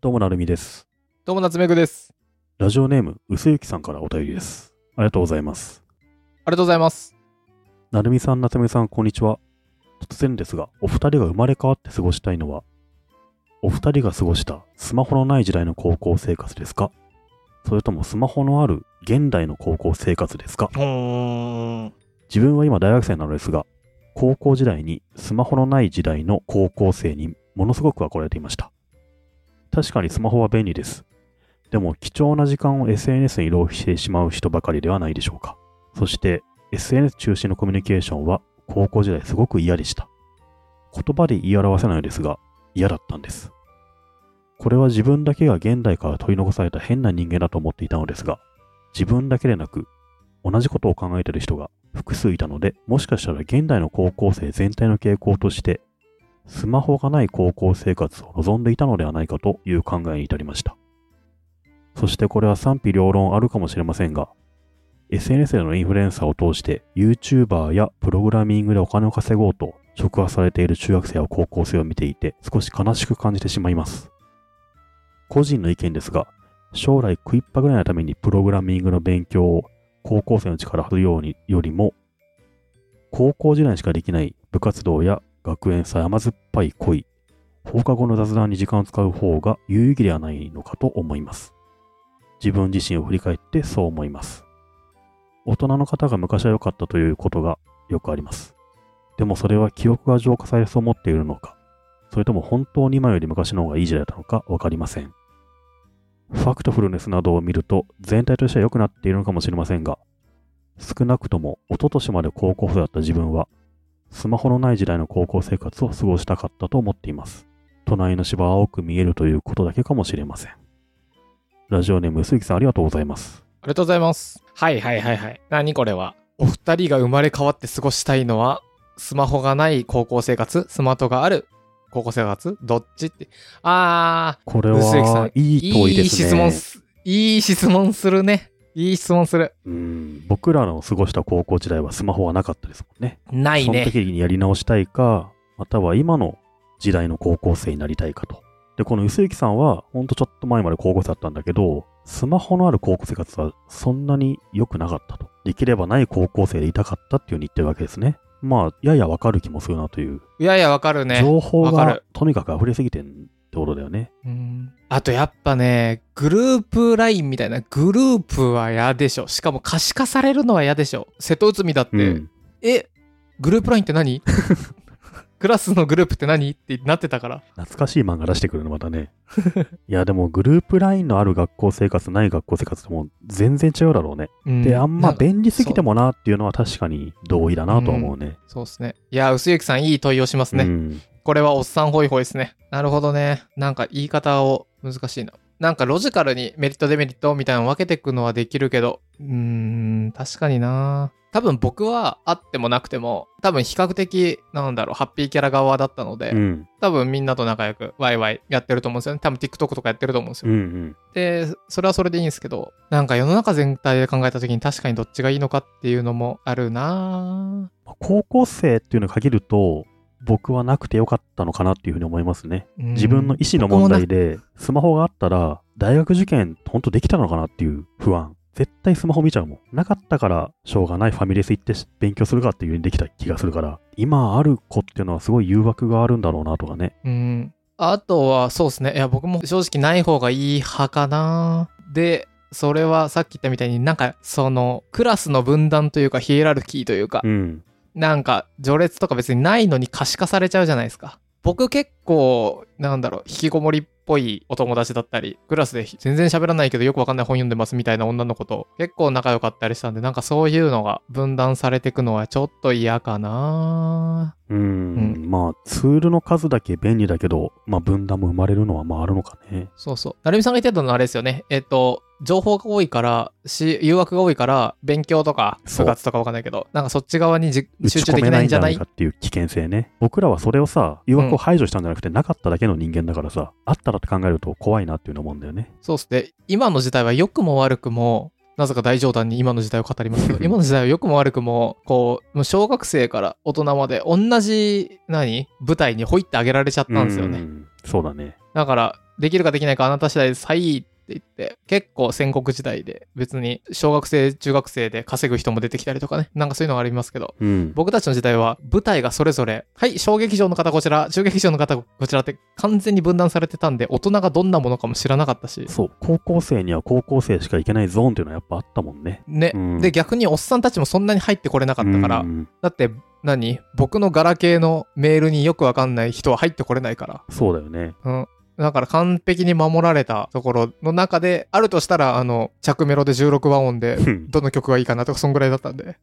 どうもなるみです。どうも、夏目くです。ラジオネーム、うすゆきさんからお便りです。ありがとうございます。ありがとうございます。なるみさん、なつめさん、こんにちは。突然ですが、お二人が生まれ変わって過ごしたいのは、お二人が過ごしたスマホのない時代の高校生活ですか？それともスマホのある現代の高校生活ですか？自分は今大学生なのですが、高校時代にスマホのない時代の高校生にものすごく憧れていました。確かにスマホは便利です。でも貴重な時間を SNS に浪費してしまう人ばかりではないでしょうか。そして SNS 中心のコミュニケーションは高校時代すごく嫌でした。言葉で言い表せないのですが嫌だったんです。これは自分だけが現代から取り残された変な人間だと思っていたのですが、自分だけでなく同じことを考えている人が複数いたので、もしかしたら現代の高校生全体の傾向として、スマホがない高校生活を望んでいたのではないかという考えに至りました。そしてこれは賛否両論あるかもしれませんが、SNS でのインフルエンサーを通して YouTuber やプログラミングでお金を稼ごうと触発されている中学生や高校生を見ていて少し悲しく感じてしまいます。個人の意見ですが、将来食いっぱぐらいのためにプログラミングの勉強を高校生の力をするようによりも、高校時代しかできない部活動や学園祭甘酸っぱい恋、放課後の雑談に時間を使う方が有意義ではないのかと思います。自分自身を振り返ってそう思います。大人の方が昔は良かったということがよくあります。でもそれは記憶が浄化されそう思っているのか、それとも本当に今より昔の方がいい時代だったのかわかりません。ファクトフルネスなどを見ると全体としては良くなっているのかもしれませんが、少なくとも一昨年まで高校生だった自分は、スマホのない時代の高校生活を過ごしたかったと思っています。隣の芝は青く見えるということだけかもしれません。ラジオネーム、鈴木さんありがとうございます。ありがとうございます。はいはいはいはい。何これは？お二人が生まれ変わって過ごしたいのは、スマホがない高校生活？スマートがある？高校生活？どっちって。あこれー、薄木さんは、いい問いですね。質問す、いい質問するね。いい質問する。うん、僕らの過ごした高校時代はスマホはなかったですもんね。ないね。その時にやり直したいか、または今の時代の高校生になりたいかと。で、この薄幸さんは、ほんとちょっと前まで高校生だったんだけど、スマホのある高校生活はそんなに良くなかったと。できればない高校生でいたかったっていうふうに言ってるわけですね。まあ、ややわかる気もするなという。いやいや、わかるね。情報がわかるとにかく溢れすぎてんってことだよね。うんあとやっぱね、グループラインみたいなグループは嫌でしょ。しかも可視化されるのは嫌でしょ。瀬戸内海だって、うん。え、グループラインって何？クラスのグループって何？ってなってたから。懐かしい漫画出してくるのまたね。いや、でもグループラインのある学校生活、ない学校生活とも全然違うだろうね。うんで、あんまな便利すぎてもなっていうのは確かに同意だなとは思うね。そうですね。いや、薄幸さんいい問いをしますね。うん。これはおっさんホイホイですね。なるほどね。なんか言い方を難しいな。なんかロジカルにメリットデメリットみたいなの分けていくのはできるけど、うーん、確かにな多分僕はあってもなくても、多分比較的、なんだろう、ハッピーキャラ側だったので、うん。多分みんなと仲良くワイワイやってると思うんですよね。多分 TikTok とかやってると思うんですうん。よ。うん。で、それはそれでいいんですけど、なんか世の中全体で考えた時に確かにどっちがいいのかっていうのもあるな高校生っていうのを限ると、僕はなくてよかったのかなっていうふうに思いますね。うん自分の意思の問題で、スマホがあったら、大学受験、本当できたのかなっていう不安。絶対スマホ見ちゃうもん。なかったから、しょうがないファミレス行って勉強するかっていうようにできた気がするから、今ある子っていうのはすごい誘惑があるんだろうなとかね。うん。あとは、そうですね。いや、僕も正直ない方がいい派かな。で、それはさっき言ったみたいになんか、その、クラスの分断というか、ヒエラルキーというかう、ん。なんか、序列とか別にないのに可視化されちゃうじゃないですか。僕結構、なんだろう、引きこもりっぽいお友達だったり、クラスで全然喋らないけどよくわかんない本読んでますみたいな女の子と結構仲良かったりしたんで、なんかそういうのが分断されていくのはちょっと嫌かなうん。まあ、ツールの数だけ便利だけど、まあ、分断も生まれるのはまああるのかね。そうそう。成美さんが言ってたのはあれですよね。えっと、情報が多いから、し、誘惑が多いから、勉強とか、部活とかわかんないけど、なんかそっち側に集中できないんじゃないんじゃないないかっていう危険性ね。僕らはそれをさ、誘惑を排除したんじゃなくて、なかっただけの人間だからさ、あったらって考えると怖いなっていうの思うんだよね。そうっすね。今の時代は良くも悪くも、なぜか大冗談に今の時代を語りますけど、今の時代は良くも悪くも、こう、もう小学生から大人まで同じ、何？舞台にほいってあげられちゃったんですよね。うんそうだね。だから、できるかできないかあなた次第です。はいって言って、結構戦国時代で別に小学生、中学生で稼ぐ人も出てきたりとかね、なんかそういうのがありますけど、うん。僕たちの時代は舞台がそれぞれ、はい、小劇場の方こちら、中劇場の方こちらって完全に分断されてたんで、大人がどんなものかも知らなかったし、そう、高校生には高校生しか行けないゾーンっていうのはやっぱあったもんね。ね、うんで、逆におっさんたちもそんなに入ってこれなかったから、うんだって、何？僕のガラケーのメールによくわかんない人は入ってこれないから。そうだよね。うん。だから完璧に守られたところの中で、あるとしたら、あの、着メロで16和音で、うんどの曲がいいかなとか、そんぐらいだったんで。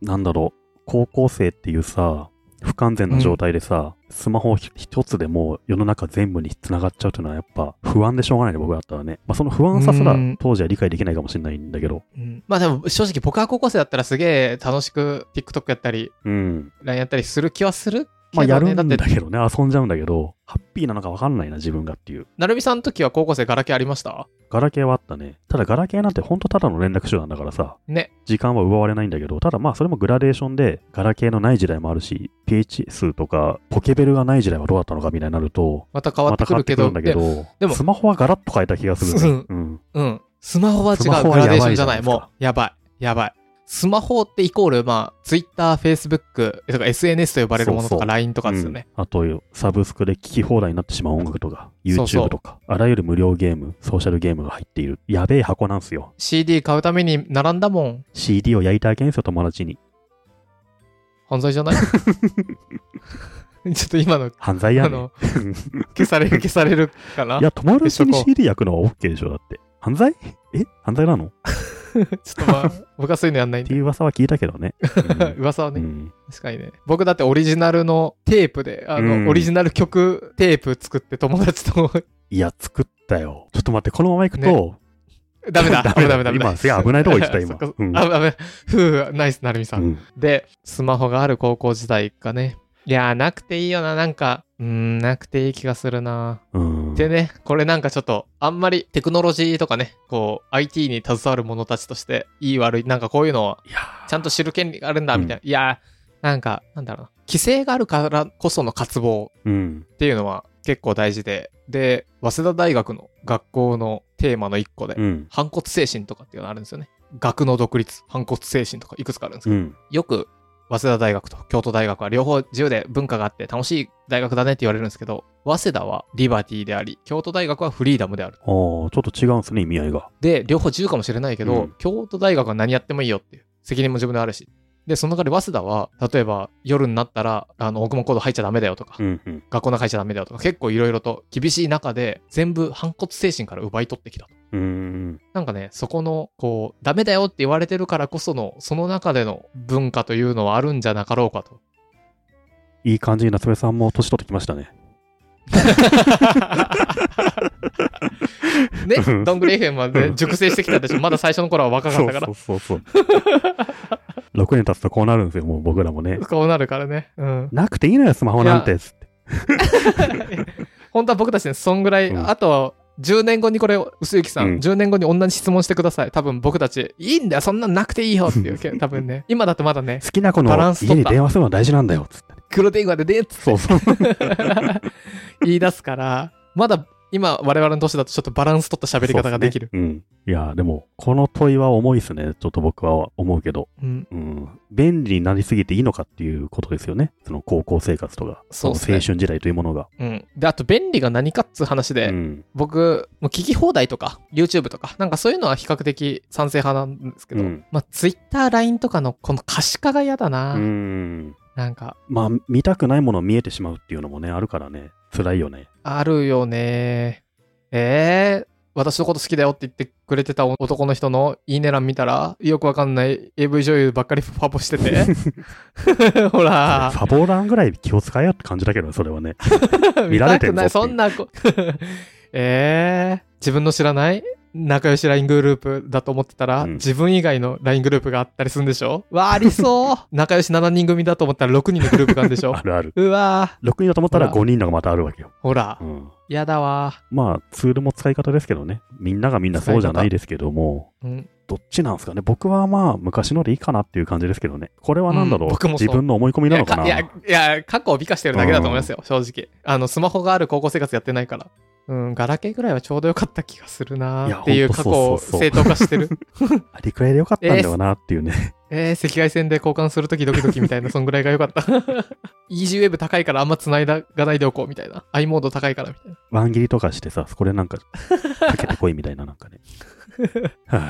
なんだろう、高校生っていうさ、不完全な状態でさ、スマホひ一つでもう世の中全部に繋がっちゃうっていうのはやっぱ不安でしょうがないね、僕だったらね。まあその不安さすらうん当時は理解できないかもしれないんだけど。うん。まあでも、正直僕は高校生だったらすげえ楽しく TikTok やったり、うん。LINE やったりする気はするまあやるん。だけどね、遊んじゃうんだけど、ハッピーなのかわかんないな、自分がっていう。なるみさんの時は高校生ガラケーありました？ガラケーはあったね。ただガラケーなんてほんとただの連絡手段だからさ、ね。時間は奪われないんだけど、ただまあそれもグラデーションで、ガラケーのない時代もあるし、PHS とかポケベルがない時代はどうだったのかみたいになると、また変わってくるけど、けど、でもスマホはガラッと変えた気がする、ね。うん。うん。スマホは違う。グラデーションじゃない。もう、やばい。やばい。スマホってイコール、まあ、Twitter、Facebook とか SNS と呼ばれるものとか LINE とかですよね。うんあと、サブスクで聞き放題になってしまう音楽とか、YouTube とか、あらゆる無料ゲーム、ソーシャルゲームが入っている。やべえ箱なんすよ。CD 買うために並んだもん。CD を焼いてあげんすよ、友達に。犯罪じゃない？ちょっと今の、犯罪やねん。あの、消される、消されるかないや、友達に CD 焼くのは OK でしょ、だって。犯罪？え？犯罪なの？っ ちょっとまあ、僕はそういうのやんないんで。ていう噂は聞いたけどね。う ん噂はね、うん確かにね。僕だってオリジナルのテープで、あの、うんオリジナル曲テープ作って友達と、いや、作ったよ。ちょっと待って、このまま行くと、ダメだ、ダメだダメだ、ダメだ。今すげえ危ないとこ行った今そっかうんあ、ダメ。ふう、ナイス、なるみさん。うんで、スマホがある高校時代かね。いやー、なくていいよな、なんか、うーん、なくていい気がするな。うん。でね、これなんかちょっと、あんまりテクノロジーとかね、こう、IT に携わる者たちとして、いい悪い、なんかこういうのは、いやちゃんと知る権利があるんだ、うんみたいな。いやー、なんか、なんだろうな。規制があるからこその渇望うん。っていうのは結構大事で、で、早稲田大学の学校のテーマの一個で、うん。反骨精神とかっていうのがあるんですよね。学の独立、反骨精神とかいくつかあるんですけど、うん。よく早稲田大学と京都大学は両方自由で文化があって楽しい大学だねって言われるんですけど、早稲田はリバティであり、京都大学はフリーダムである。ああ、ちょっと違うんすね、意味合いが。で、両方自由かもしれないけど、うん京都大学は何やってもいいよっていう責任も自分であるし。で、その代わり早稲田は、例えば夜になったら、あの、奥門コード入っちゃダメだよとか、うんうん。学校の中入っちゃダメだよとか、結構いろいろと厳しい中で、全部反骨精神から奪い取ってきたと。うーん。なんかね、そこの、こう、ダメだよって言われてるからこその、その中での文化というのはあるんじゃなかろうかと。いい感じに夏目さんも年取ってきましたね。ね、どんぐり FM まで熟成してきたでしょ。まだ最初の頃は若かったからそう。そうそうそう。6年経つとこうなるんですよ、もう僕らもね。こうなるからね。うん。なくていいのよ、スマホなんて。つって 本当は僕たちね、そんぐらい、うんあと、10年後にこれ、薄幸さん、うん10年後に同じ質問してください。多分僕たち、いいんだよ、そんなんなくていいよっていうけ、多分ね。今だとまだね、好きな子のバランス取った家に電話するのは大事なんだよ。つって黒電話でね、つってそうそう。言い出すから、まだ今、我々の年だとちょっとバランス取った喋り方ができる。ねうん。いや、でも、この問いは重いですね。ちょっと僕は思うけど。うん。うん。便利になりすぎていいのかっていうことですよね。その高校生活とか、そ青春時代というものが。うん。で、あと便利が何かっつう話で、うん。僕、もう聞き放題とか、YouTube とか、なんかそういうのは比較的賛成派なんですけど、うんまあ Twitter、LINE とかのこの可視化が嫌だな。うん。なんか、まあ、見たくないもの見えてしまうっていうのもね、あるからね。辛いよね。あるよね。えー、私のこと好きだよって言ってくれてた男の人のいいね欄見たら、よくわかんない AV 女優ばっかりファボしてて。ほらフ、ァボーランぐらい気を使えよって感じだけどね、それはね。見 見られてたくない。んぞっていうそんなこ、えー、自分の知らない仲良し LINE グループだと思ってたら、うん自分以外の LINE グループがあったりするんでしょ？わあ、ありそう 仲良し7人組だと思ったら6人のグループがあるんでしょ？あるある。うわ6人だと思ったらほら5人のがまたあるわけよ。ーほらう、ん。やだわまあ、ツールも使い方ですけどね。みんながみんなそうじゃないですけども、うん。どっちなんですかね？僕はまあ、昔のでいいかなっていう感じですけどね。これは何だろう？うん僕もそう自分の思い込みなのかな？いや、いや、過去を美化してるだけだと思いますよ、正直。あの、スマホがある高校生活やってないから。うん、ガラケーぐらいはちょうどよかった気がするなっていう過去を正当化してる。あれくらいでよかったんだよなっていうね。えー、赤外線で交換するときドキドキみたいな、そんぐらいが良かった。イージーウェブ高いからあんま繋いだがないでおこうみたいな。i モード高いからみたいな。ワン切りとかしてさ、そこでなんか、かけてこいみたいななんかね。はぁ、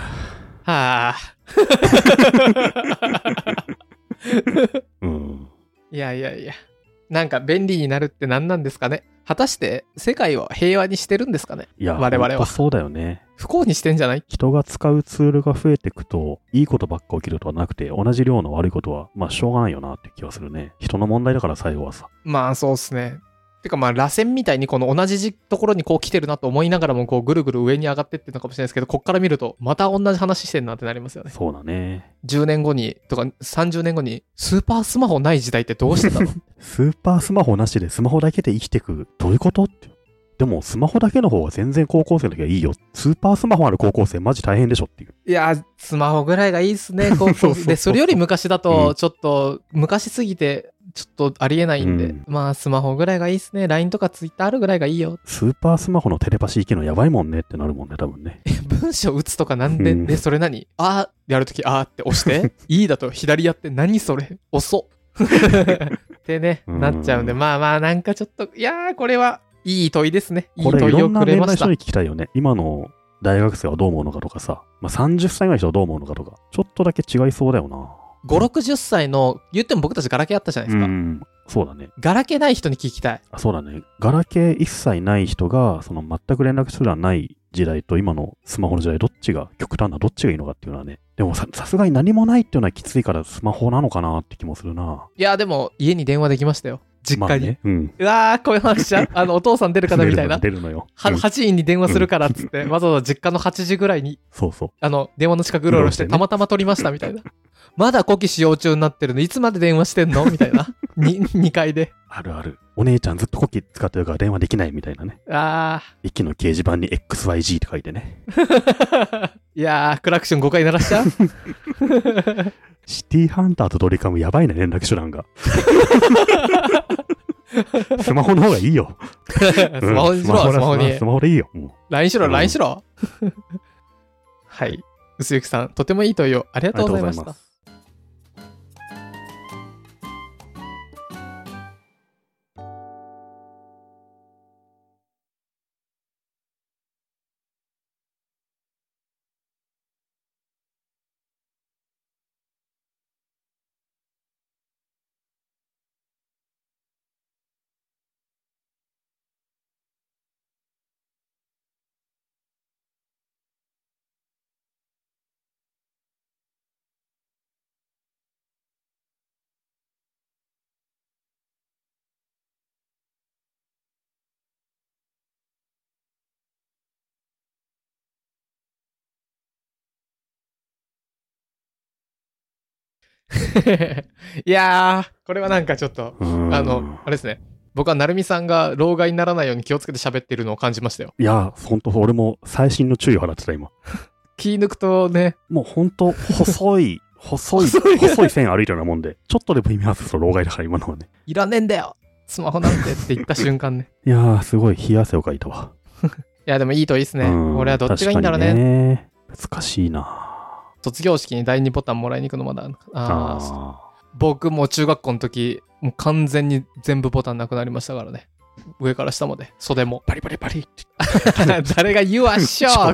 はあ。うん。いやいやいや。なんか便利になるって何なんですかね果たして世界を平和にしてるんですかねいや、我々はそうだよね。不幸にしてんじゃない？人が使うツールが増えていくと、いいことばっか起きるとはなくて、同じ量の悪いことは、まあ、しょうがないよなって気はするね。人の問題だから最後はさ。まあそうっすね。てかまあ螺旋みたいにこの同じじところにこう来てるなと思いながらもこうぐるぐる上に上がってってるのかもしれないですけど、こっから見るとまた同じ話してんなってなりますよね。そうだね。10年後にとか30年後にスーパースマホない時代ってどうしてたの？スーパースマホなしでスマホだけで生きてく、どういうことって。でも、スマホだけの方が全然高校生の時はいいよ。スーパースマホある高校生マジ大変でしょっていう。いや、スマホぐらいがいいっすね、高校 そうそうそうで、それより昔だうと、んちょっと、昔すぎて、ちょっとありえないんで、うんまあ、スマホぐらいがいいっすね。LINE とか Twitter あるぐらいがいいよ。スーパースマホのテレパシー機能やばいもんねってなるもんね、多分ね。文章打つとかなんで、うんで、それ何？あーやるとき、あーって押して、いいだと左やって、何それ？遅っ。ってね、うんなっちゃうんで、まあまあ、なんかちょっと、いやー、これは、いい問いですね。いいこれい問いをろんなくれました聞きたいよね。今の大学生はどう思うのかとかさ、まあ、30歳ぐらいの人はどう思うのかとか、ちょっとだけ違いそうだよな。5、60歳の、言っても僕たちガラケーあったじゃないですか。うん、そうだね。ガラケーない人に聞きたい。あそうだね。ガラケー一切ない人が、その全く連絡すらない時代と今のスマホの時代、どっちが極端な、どっちがいいのかっていうのはね。でもさ、さすがに何もないっていうのはきついからスマホなのかなって気もするな。いや、でも、家に電話できましたよ。実家に。まあね。うん。うわー、こういう話しちゃう。あの、お父さん出るかなみたいな。出るのよ。はうん8時に電話するからっつって、わざわざ実家の8時ぐらいに、そうそう。あの、電話の近くうろうろして、たまたま取りましたみたいな。まだ古希使用中になってるの、いつまで電話してんの？みたいな。に、2階で。あるある。お姉ちゃんずっとコキ使ってるから電話できないみたいなね。あ駅の掲示板に XYG って書いてね。ー。いやー、クラクション5回鳴らしちゃうシティハンターとドリカムやばいね、連絡手段が。スマホの方がいいよ。スマホにしろ、うんスマホにス。マホでいいよ。LINE しろ、うん LINE しろ。はい。薄雪さん、とてもいい問いをありがとうございましたいやー、これはなんかちょっと、うんあの、あれですね。僕は成美さんが老害にならないように気をつけて喋ってるのを感じましたよ。いや、ほんと、俺も細心の注意を払ってた、今。気抜くとね、もうほんと、細い、細い、細い細い線歩いてるようなもんで、ちょっとでも意味合わせと老害だから、今のはね。いらねえんだよスマホなんてって言った瞬間ね。いやー、すごい冷や汗をかいたわ。いや、でもいいといいっすね。うん俺はどっちがいいんだろうね。にね難しいな卒業式に第2ボタンもらいに行くのまだ。あ僕も中学校の時、もう完全に全部ボタンなくなりましたからね。上から下まで、袖も。ー。パリパリパリって。誰が言うわ っしょ